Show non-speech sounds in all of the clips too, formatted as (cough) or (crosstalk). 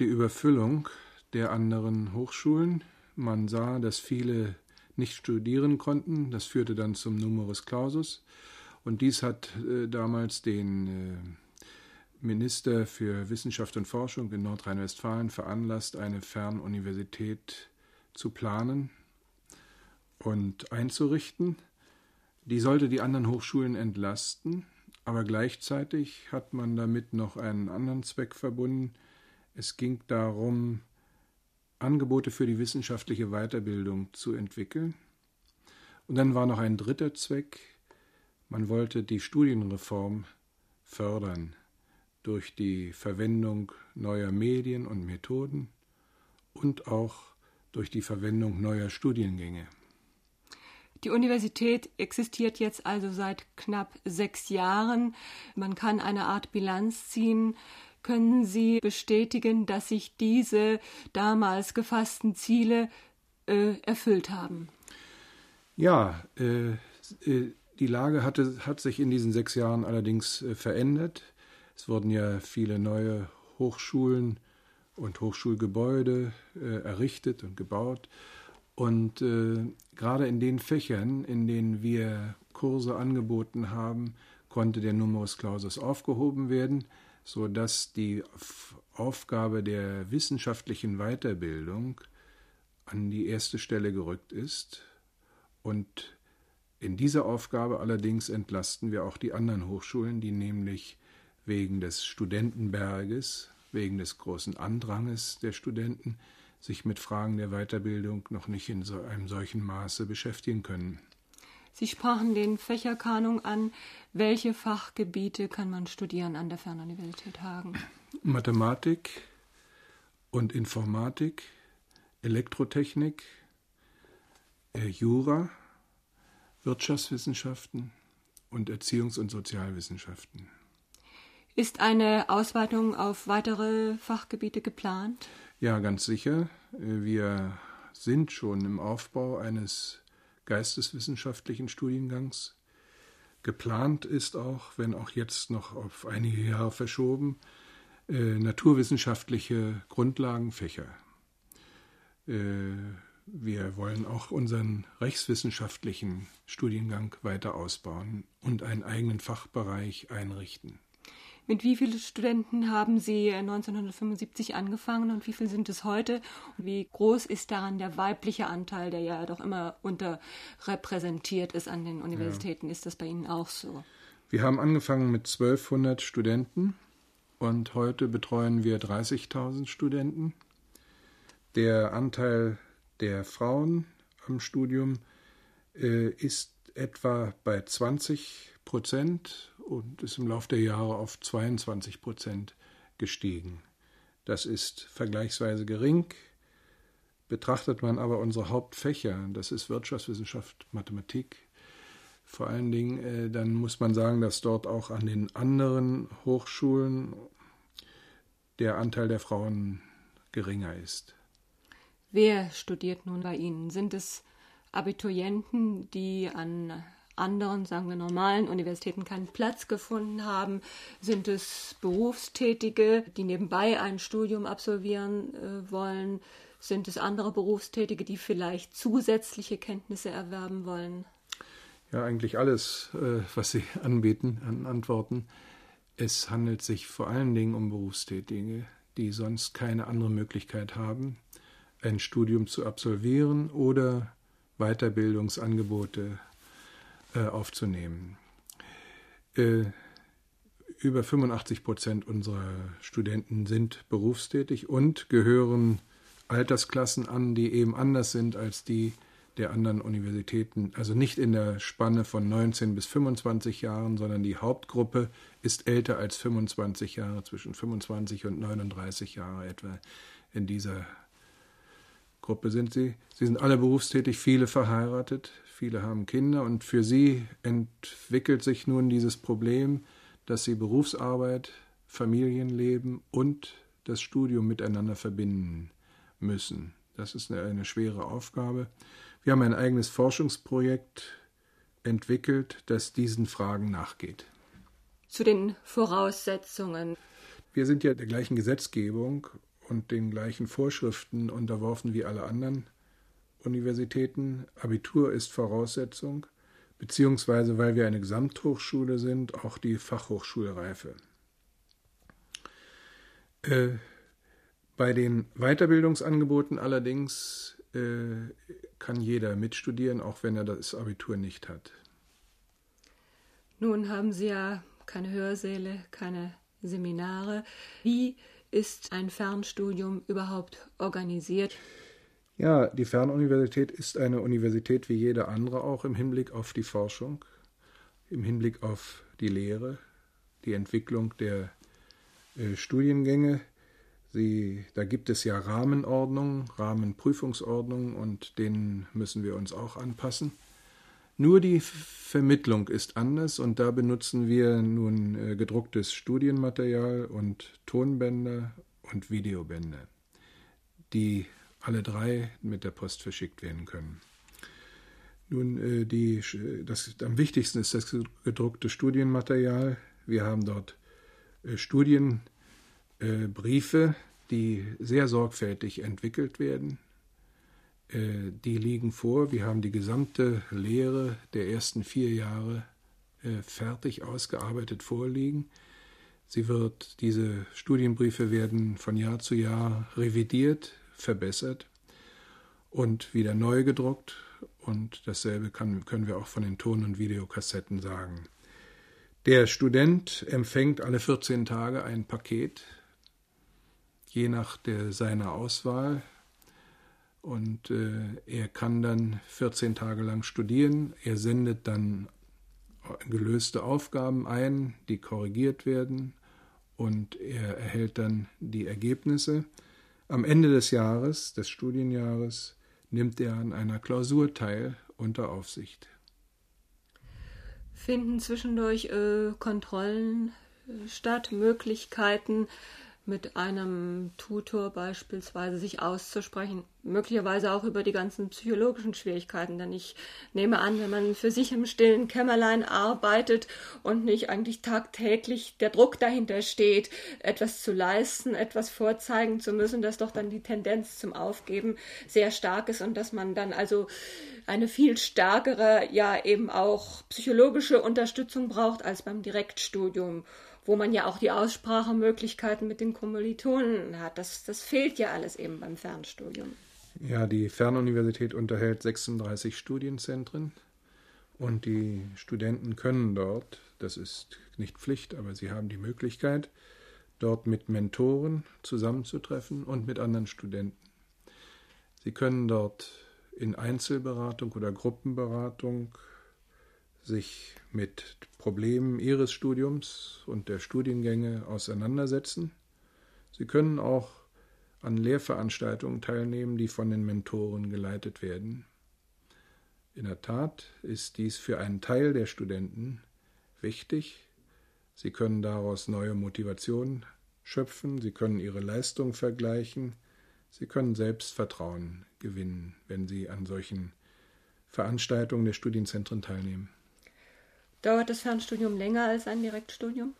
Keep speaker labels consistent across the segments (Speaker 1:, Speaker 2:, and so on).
Speaker 1: die Überfüllung der anderen Hochschulen. Man sah, dass viele nicht studieren konnten. Das führte dann zum Numerus Clausus. Und dies hat äh, damals den äh, Minister für Wissenschaft und Forschung in Nordrhein-Westfalen veranlasst, eine Fernuniversität zu planen und einzurichten. Die sollte die anderen Hochschulen entlasten, aber gleichzeitig hat man damit noch einen anderen Zweck verbunden. Es ging darum, Angebote für die wissenschaftliche Weiterbildung zu entwickeln. Und dann war noch ein dritter Zweck. Man wollte die Studienreform fördern durch die Verwendung neuer Medien und Methoden und auch durch die Verwendung neuer Studiengänge.
Speaker 2: Die Universität existiert jetzt also seit knapp sechs Jahren. Man kann eine Art Bilanz ziehen können Sie bestätigen, dass sich diese damals gefassten Ziele äh, erfüllt haben?
Speaker 1: Ja, äh, äh, die Lage hatte, hat sich in diesen sechs Jahren allerdings äh, verändert. Es wurden ja viele neue Hochschulen und Hochschulgebäude äh, errichtet und gebaut. Und äh, gerade in den Fächern, in denen wir Kurse angeboten haben, konnte der Numerus Clausus aufgehoben werden so dass die Aufgabe der wissenschaftlichen Weiterbildung an die erste Stelle gerückt ist und in dieser Aufgabe allerdings entlasten wir auch die anderen Hochschulen, die nämlich wegen des Studentenberges, wegen des großen Andranges der Studenten sich mit Fragen der Weiterbildung noch nicht in so einem solchen Maße beschäftigen können.
Speaker 2: Sie sprachen den Fächerkanon an. Welche Fachgebiete kann man studieren an der Fernuniversität Hagen?
Speaker 1: Mathematik und Informatik, Elektrotechnik, äh, Jura, Wirtschaftswissenschaften und Erziehungs- und Sozialwissenschaften.
Speaker 2: Ist eine Ausweitung auf weitere Fachgebiete geplant?
Speaker 1: Ja, ganz sicher. Äh, wir sind schon im Aufbau eines geisteswissenschaftlichen Studiengangs. Geplant ist auch, wenn auch jetzt noch auf einige Jahre verschoben, äh, naturwissenschaftliche Grundlagenfächer. Äh, wir wollen auch unseren rechtswissenschaftlichen Studiengang weiter ausbauen und einen eigenen Fachbereich einrichten.
Speaker 2: Mit wie vielen Studenten haben Sie 1975 angefangen und wie viele sind es heute? Und wie groß ist daran der weibliche Anteil, der ja doch immer unterrepräsentiert ist an den Universitäten? Ja. Ist das bei Ihnen auch so?
Speaker 1: Wir haben angefangen mit 1200 Studenten und heute betreuen wir 30.000 Studenten. Der Anteil der Frauen am Studium äh, ist etwa bei 20 Prozent und ist im Laufe der Jahre auf 22 Prozent gestiegen. Das ist vergleichsweise gering. Betrachtet man aber unsere Hauptfächer, das ist Wirtschaftswissenschaft, Mathematik, vor allen Dingen, äh, dann muss man sagen, dass dort auch an den anderen Hochschulen der Anteil der Frauen geringer ist.
Speaker 2: Wer studiert nun bei Ihnen? Sind es Abiturienten, die an anderen, sagen wir normalen Universitäten keinen Platz gefunden haben? Sind es Berufstätige, die nebenbei ein Studium absolvieren äh, wollen? Sind es andere Berufstätige, die vielleicht zusätzliche Kenntnisse erwerben wollen?
Speaker 1: Ja, eigentlich alles, äh, was Sie (laughs) anbieten an Antworten. Es handelt sich vor allen Dingen um Berufstätige, die sonst keine andere Möglichkeit haben, ein Studium zu absolvieren oder Weiterbildungsangebote äh, aufzunehmen. Äh, über 85 Prozent unserer Studenten sind berufstätig und gehören Altersklassen an, die eben anders sind als die der anderen Universitäten. Also nicht in der Spanne von 19 bis 25 Jahren, sondern die Hauptgruppe ist älter als 25 Jahre, zwischen 25 und 39 Jahre etwa in dieser Gruppe sind sie. Sie sind alle berufstätig, viele verheiratet, viele haben Kinder und für sie entwickelt sich nun dieses Problem, dass sie Berufsarbeit, Familienleben und das Studium miteinander verbinden müssen. Das ist eine, eine schwere Aufgabe. Wir haben ein eigenes Forschungsprojekt entwickelt, das diesen Fragen nachgeht.
Speaker 2: Zu den Voraussetzungen.
Speaker 1: Wir sind ja der gleichen Gesetzgebung und den gleichen Vorschriften unterworfen wie alle anderen Universitäten. Abitur ist Voraussetzung, beziehungsweise weil wir eine Gesamthochschule sind, auch die Fachhochschulreife. Äh, bei den Weiterbildungsangeboten allerdings äh, kann jeder mitstudieren, auch wenn er das Abitur nicht hat.
Speaker 2: Nun haben Sie ja keine Hörsäle, keine Seminare. Wie ist ein Fernstudium überhaupt organisiert?
Speaker 1: Ja, die Fernuniversität ist eine Universität wie jede andere auch im Hinblick auf die Forschung, im Hinblick auf die Lehre, die Entwicklung der äh, Studiengänge. Sie, da gibt es ja Rahmenordnungen, Rahmenprüfungsordnungen und denen müssen wir uns auch anpassen. Nur die Vermittlung ist anders und da benutzen wir nun äh, gedrucktes Studienmaterial und Tonbänder und Videobänder, die alle drei mit der Post verschickt werden können. Nun, äh, die, das, am wichtigsten ist das gedruckte Studienmaterial. Wir haben dort äh, Studienbriefe, die sehr sorgfältig entwickelt werden äh, die liegen vor. Wir haben die gesamte Lehre der ersten vier Jahre äh, fertig ausgearbeitet vorliegen. Sie wird, diese Studienbriefe werden von Jahr zu Jahr revidiert, verbessert und wieder neu gedruckt. Und dasselbe kann, können wir auch von den Ton- und Videokassetten sagen. Der Student empfängt alle 14 Tage ein Paket, je nach der, seiner Auswahl. Und äh, er kann dann 14 Tage lang studieren. Er sendet dann gelöste Aufgaben ein, die korrigiert werden. Und er erhält dann die Ergebnisse. Am Ende des Jahres, des Studienjahres, nimmt er an einer Klausur teil unter Aufsicht.
Speaker 2: Finden zwischendurch äh, Kontrollen äh, statt, Möglichkeiten, mit einem Tutor beispielsweise sich auszusprechen, möglicherweise auch über die ganzen psychologischen Schwierigkeiten. Denn ich nehme an, wenn man für sich im stillen Kämmerlein arbeitet und nicht eigentlich tagtäglich der Druck dahinter steht, etwas zu leisten, etwas vorzeigen zu müssen, dass doch dann die Tendenz zum Aufgeben sehr stark ist und dass man dann also eine viel stärkere, ja eben auch psychologische Unterstützung braucht als beim Direktstudium wo man ja auch die Aussprachemöglichkeiten mit den Kommilitonen hat. Das, das fehlt ja alles eben beim Fernstudium.
Speaker 1: Ja, die Fernuniversität unterhält 36 Studienzentren und die Studenten können dort, das ist nicht Pflicht, aber sie haben die Möglichkeit, dort mit Mentoren zusammenzutreffen und mit anderen Studenten. Sie können dort in Einzelberatung oder Gruppenberatung sich mit Problemen ihres Studiums und der Studiengänge auseinandersetzen. Sie können auch an Lehrveranstaltungen teilnehmen, die von den Mentoren geleitet werden. In der Tat ist dies für einen Teil der Studenten wichtig. Sie können daraus neue Motivation schöpfen, sie können ihre Leistung vergleichen, sie können Selbstvertrauen gewinnen, wenn sie an solchen Veranstaltungen der Studienzentren teilnehmen.
Speaker 2: Dauert das Fernstudium länger als ein Direktstudium?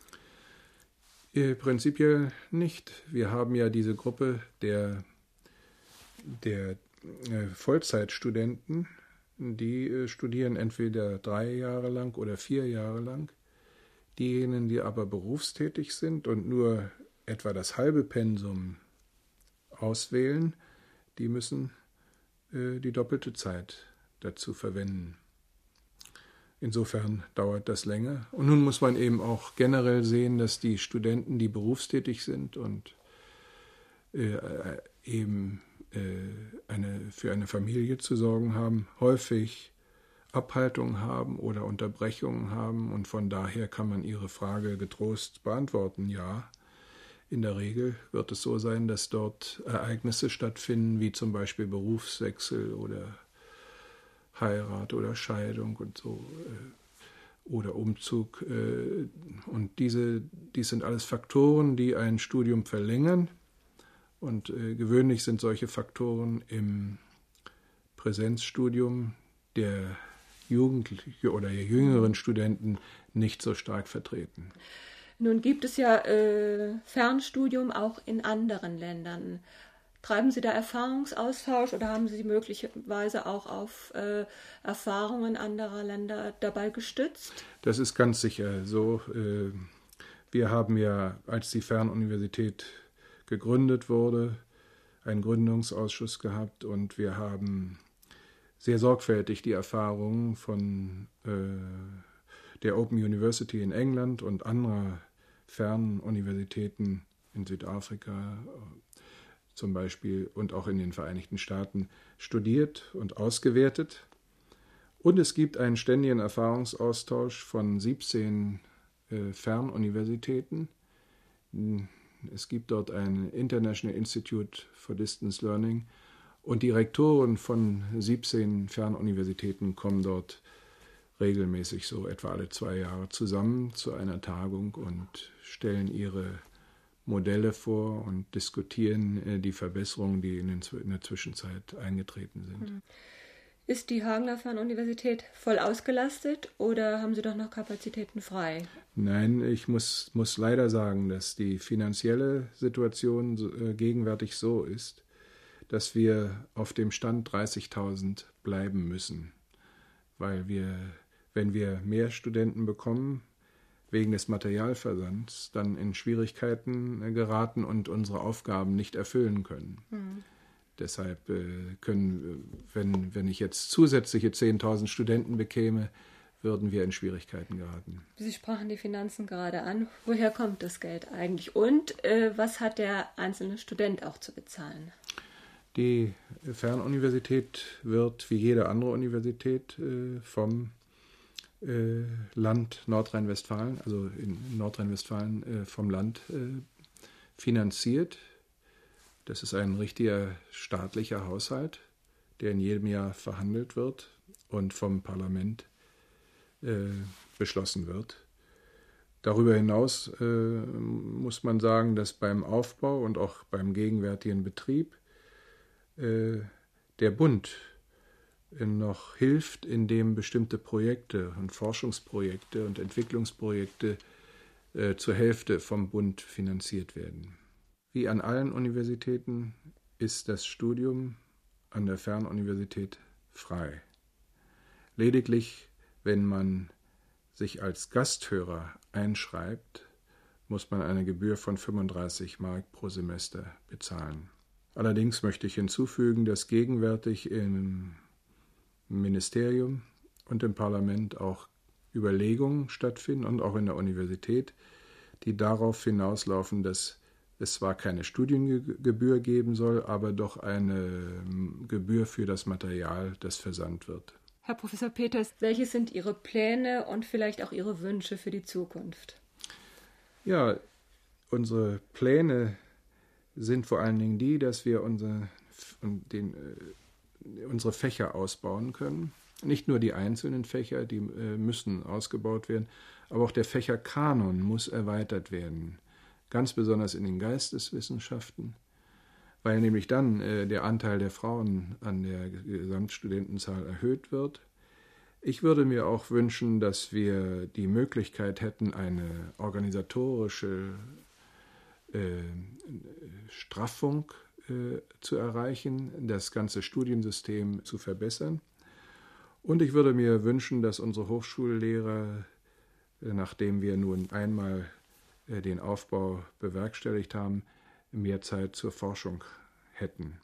Speaker 1: Äh, prinzipiell nicht. Wir haben ja diese Gruppe der, der äh, Vollzeitstudenten, die äh, studieren entweder drei Jahre lang oder vier Jahre lang. Diejenigen, die aber berufstätig sind und nur etwa das halbe Pensum auswählen, die müssen die doppelte Zeit dazu verwenden. Insofern dauert das länger. Und nun muss man eben auch generell sehen, dass die Studenten, die berufstätig sind und äh, eben äh, eine, für eine Familie zu sorgen haben, häufig Abhaltungen haben oder Unterbrechungen haben. Und von daher kann man Ihre Frage getrost beantworten. Ja, in der Regel wird es so sein, dass dort Ereignisse stattfinden, wie zum Beispiel Berufswechsel oder Heirat oder Scheidung und so äh, oder Umzug. Äh, und diese, dies sind alles Faktoren, die ein Studium verlängern. Und äh, gewöhnlich sind solche Faktoren im Präsenzstudium der Jugendlichen oder der jüngeren Studenten nicht so stark vertreten.
Speaker 2: Nun gibt es ja äh, Fernstudium auch in anderen Ländern. Treiben Sie da Erfahrungsaustausch oder haben Sie möglicherweise auch auf äh, Erfahrungen anderer Länder dabei gestützt?
Speaker 1: Das ist ganz sicher so. Äh, wir haben ja, als die Fernuniversität gegründet wurde, einen Gründungsausschuss gehabt und wir haben sehr sorgfältig die Erfahrungen von äh, der Open University in England und anderer Fernuniversitäten in Südafrika zum Beispiel und auch in den Vereinigten Staaten studiert und ausgewertet. Und es gibt einen ständigen Erfahrungsaustausch von 17 äh, Fernuniversitäten. Es gibt dort ein International Institute for Distance Learning und die Rektoren von 17 Fernuniversitäten kommen dort regelmäßig so etwa alle zwei Jahre zusammen zu einer Tagung und stellen ihre Modelle vor und diskutieren äh, die Verbesserungen, die in, der Zwischenzeit eingetreten sind. Mhm.
Speaker 2: Ist die Hagener Fernuniversität voll ausgelastet oder haben Sie doch noch Kapazitäten frei?
Speaker 1: Nein, ich muss, muss leider sagen, dass die finanzielle Situation äh, gegenwärtig so ist, dass wir auf dem Stand 30.000 bleiben müssen, weil wir, wenn wir mehr Studenten bekommen, wegen des Materialversands dann in Schwierigkeiten äh, geraten und unsere Aufgaben nicht erfüllen können. Mhm. Deshalb äh, können, wenn, wenn ich jetzt zusätzliche 10.000 Studenten bekäme, würden wir in Schwierigkeiten geraten.
Speaker 2: Sie sprachen die Finanzen gerade an. Woher kommt das Geld eigentlich? Und äh, was hat der einzelne Student auch zu bezahlen?
Speaker 1: Die Fernuniversität wird wie jede andere Universität äh, vom äh, Land Nordrhein-Westfalen, also in Nordrhein-Westfalen äh, vom Land äh, finanziert. Das ist ein richtiger staatlicher Haushalt, der in jedem Jahr verhandelt wird und vom Parlament äh, beschlossen wird. Darüber hinaus äh, muss man sagen, dass beim Aufbau und auch beim gegenwärtigen Betrieb äh, der Bund noch hilft, indem bestimmte Projekte und Forschungsprojekte und Entwicklungsprojekte äh, zur Hälfte vom Bund finanziert werden. Wie an allen Universitäten ist das Studium an der Fernuniversität frei. Lediglich, wenn man sich als Gasthörer einschreibt, muss man eine Gebühr von 35 Mark pro Semester bezahlen. Allerdings möchte ich hinzufügen, dass gegenwärtig im Ministerium und im Parlament auch Überlegungen stattfinden und auch in der Universität, die darauf hinauslaufen, dass es zwar keine Studiengebühr geben soll, aber doch eine ähm, Gebühr für das Material, das versandt wird.
Speaker 2: Herr Professor Peters, welche sind Ihre Pläne und vielleicht auch Ihre Wünsche für die Zukunft?
Speaker 1: Ja, unsere Pläne sind vor allen Dingen die, dass wir unsere, den, äh, unsere Fächer ausbauen können. Nicht nur die einzelnen Fächer, die äh, müssen ausgebaut werden, aber auch der Fächerkanon muss erweitert werden. Ganz besonders in den Geisteswissenschaften, weil nämlich dann äh, der Anteil der Frauen an der Gesamtstudentenzahl erhöht wird. Ich würde mir auch wünschen, dass wir die Möglichkeit hätten, eine organisatorische äh, Straffung zu erreichen, das ganze Studiensystem zu verbessern. Und ich würde mir wünschen, dass unsere Hochschullehrer, äh, nachdem wir nun einmal den Aufbau bewerkstelligt haben, mehr Zeit zur Forschung hätten.